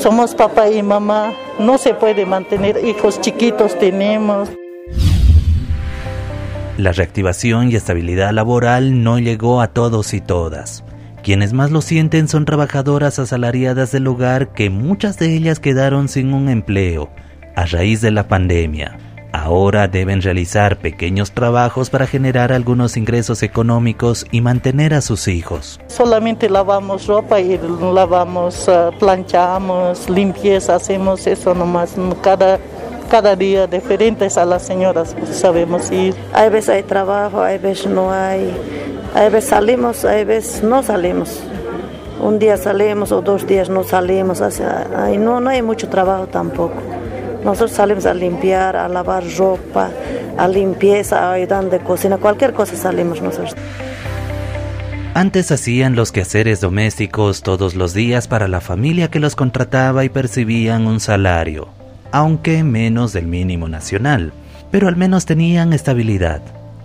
Somos papá y mamá, no se puede mantener, hijos chiquitos tenemos. La reactivación y estabilidad laboral no llegó a todos y todas. Quienes más lo sienten son trabajadoras asalariadas del hogar que muchas de ellas quedaron sin un empleo a raíz de la pandemia. Ahora deben realizar pequeños trabajos para generar algunos ingresos económicos y mantener a sus hijos. Solamente lavamos ropa y lavamos, uh, planchamos, limpieza, hacemos eso nomás. Cada, cada día diferentes a las señoras sabemos ir. Hay veces hay trabajo, hay veces no hay. Hay veces salimos, hay veces no salimos. Un día salimos o dos días no salimos. no, no hay mucho trabajo tampoco. Nosotros salimos a limpiar, a lavar ropa, a limpieza, a ayudar de cocina, cualquier cosa salimos nosotros. Antes hacían los quehaceres domésticos todos los días para la familia que los contrataba y percibían un salario, aunque menos del mínimo nacional, pero al menos tenían estabilidad.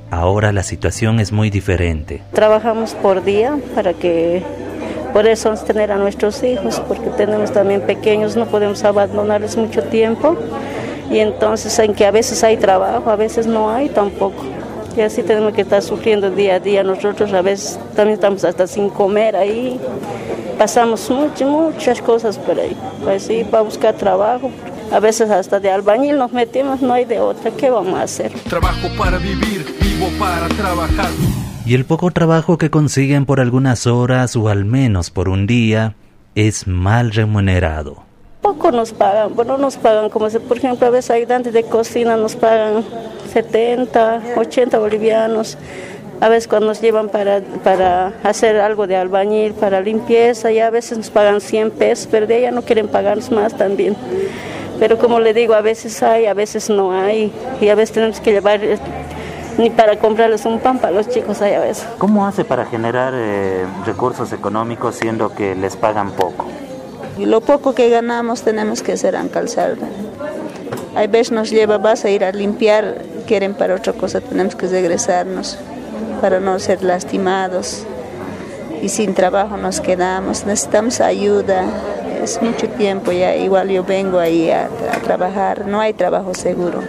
Ahora la situación es muy diferente. Trabajamos por día para que por eso tener a nuestros hijos, porque tenemos también pequeños, no podemos abandonarles mucho tiempo. Y entonces en que a veces hay trabajo, a veces no hay tampoco. Y así tenemos que estar sufriendo día a día. Nosotros a veces también estamos hasta sin comer ahí. Pasamos muchas, muchas cosas por ahí. Pues sí, para buscar trabajo. A veces hasta de albañil nos metemos, no hay de otra. ¿Qué vamos a hacer? Trabajo para vivir, vivo para trabajar y el poco trabajo que consiguen por algunas horas o al menos por un día es mal remunerado. Poco nos pagan, bueno, nos pagan como si, por ejemplo, a veces ayudantes de cocina nos pagan 70, 80 bolivianos. A veces cuando nos llevan para, para hacer algo de albañil, para limpieza, y a veces nos pagan 100 pesos, pero de ella no quieren pagarnos más también. Pero como le digo, a veces hay, a veces no hay, y a veces tenemos que llevar ni para comprarles un pan para los chicos allá a veces. ¿Cómo hace para generar eh, recursos económicos siendo que les pagan poco? Y lo poco que ganamos tenemos que hacer en calzar. Hay veces nos lleva, vas a ir a limpiar, quieren para otra cosa, tenemos que regresarnos para no ser lastimados. Y sin trabajo nos quedamos, necesitamos ayuda, es mucho tiempo ya, igual yo vengo ahí a trabajar, no hay trabajo seguro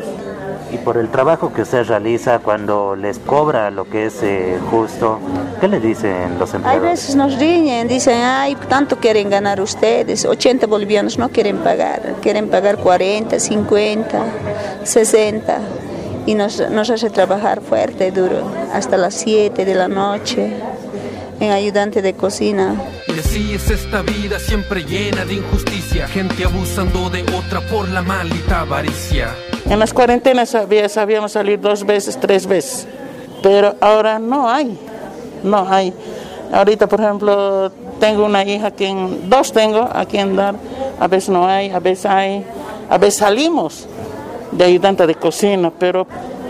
y por el trabajo que usted realiza cuando les cobra lo que es eh, justo, ¿qué le dicen los empleados? Hay veces nos riñen, dicen, ay, tanto quieren ganar ustedes, 80 bolivianos no quieren pagar, quieren pagar 40, 50, 60 y nos, nos hace trabajar fuerte, duro, hasta las 7 de la noche en ayudante de cocina. Y así es esta vida siempre llena de injusticia, gente abusando de otra por la maldita avaricia. En las cuarentenas sabíamos salir dos veces, tres veces, pero ahora no hay, no hay. Ahorita, por ejemplo, tengo una hija, quien, dos tengo a quien dar, a veces no hay, a veces hay, a veces salimos de ayudante de cocina, pero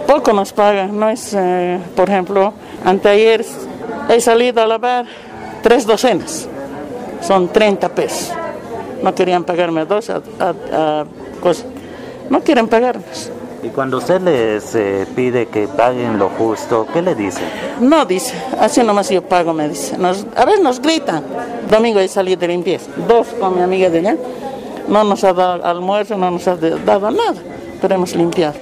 poco nos pagan, no es, eh, por ejemplo, anteayer he salido a lavar tres docenas, son 30 pesos, no querían pagarme dos a, a cosas no quieren pagarnos. Y cuando usted les eh, pide que paguen lo justo, ¿qué le dice? No dice, así nomás yo pago, me dice. a veces nos gritan. Domingo he salido de limpieza, dos con mi amiga de allá. No nos ha dado almuerzo, no nos ha dado nada, pero hemos limpiado.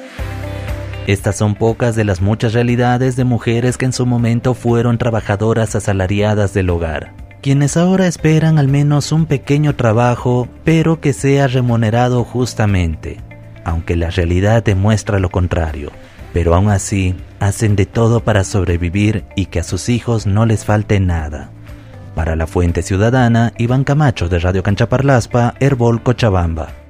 Estas son pocas de las muchas realidades de mujeres que en su momento fueron trabajadoras asalariadas del hogar, quienes ahora esperan al menos un pequeño trabajo, pero que sea remunerado justamente aunque la realidad demuestra lo contrario, pero aún así hacen de todo para sobrevivir y que a sus hijos no les falte nada. Para la Fuente Ciudadana, Iván Camacho de Radio Canchaparlaspa, Herbol Cochabamba.